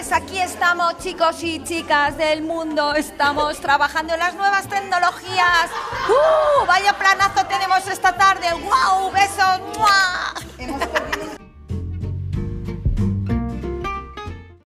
tardes. Aquí estamos, chicos y chicas del mundo. Estamos trabajando en las nuevas tecnologías. ¡Uh! Vaya planazo tenemos esta tarde. ¡Wow!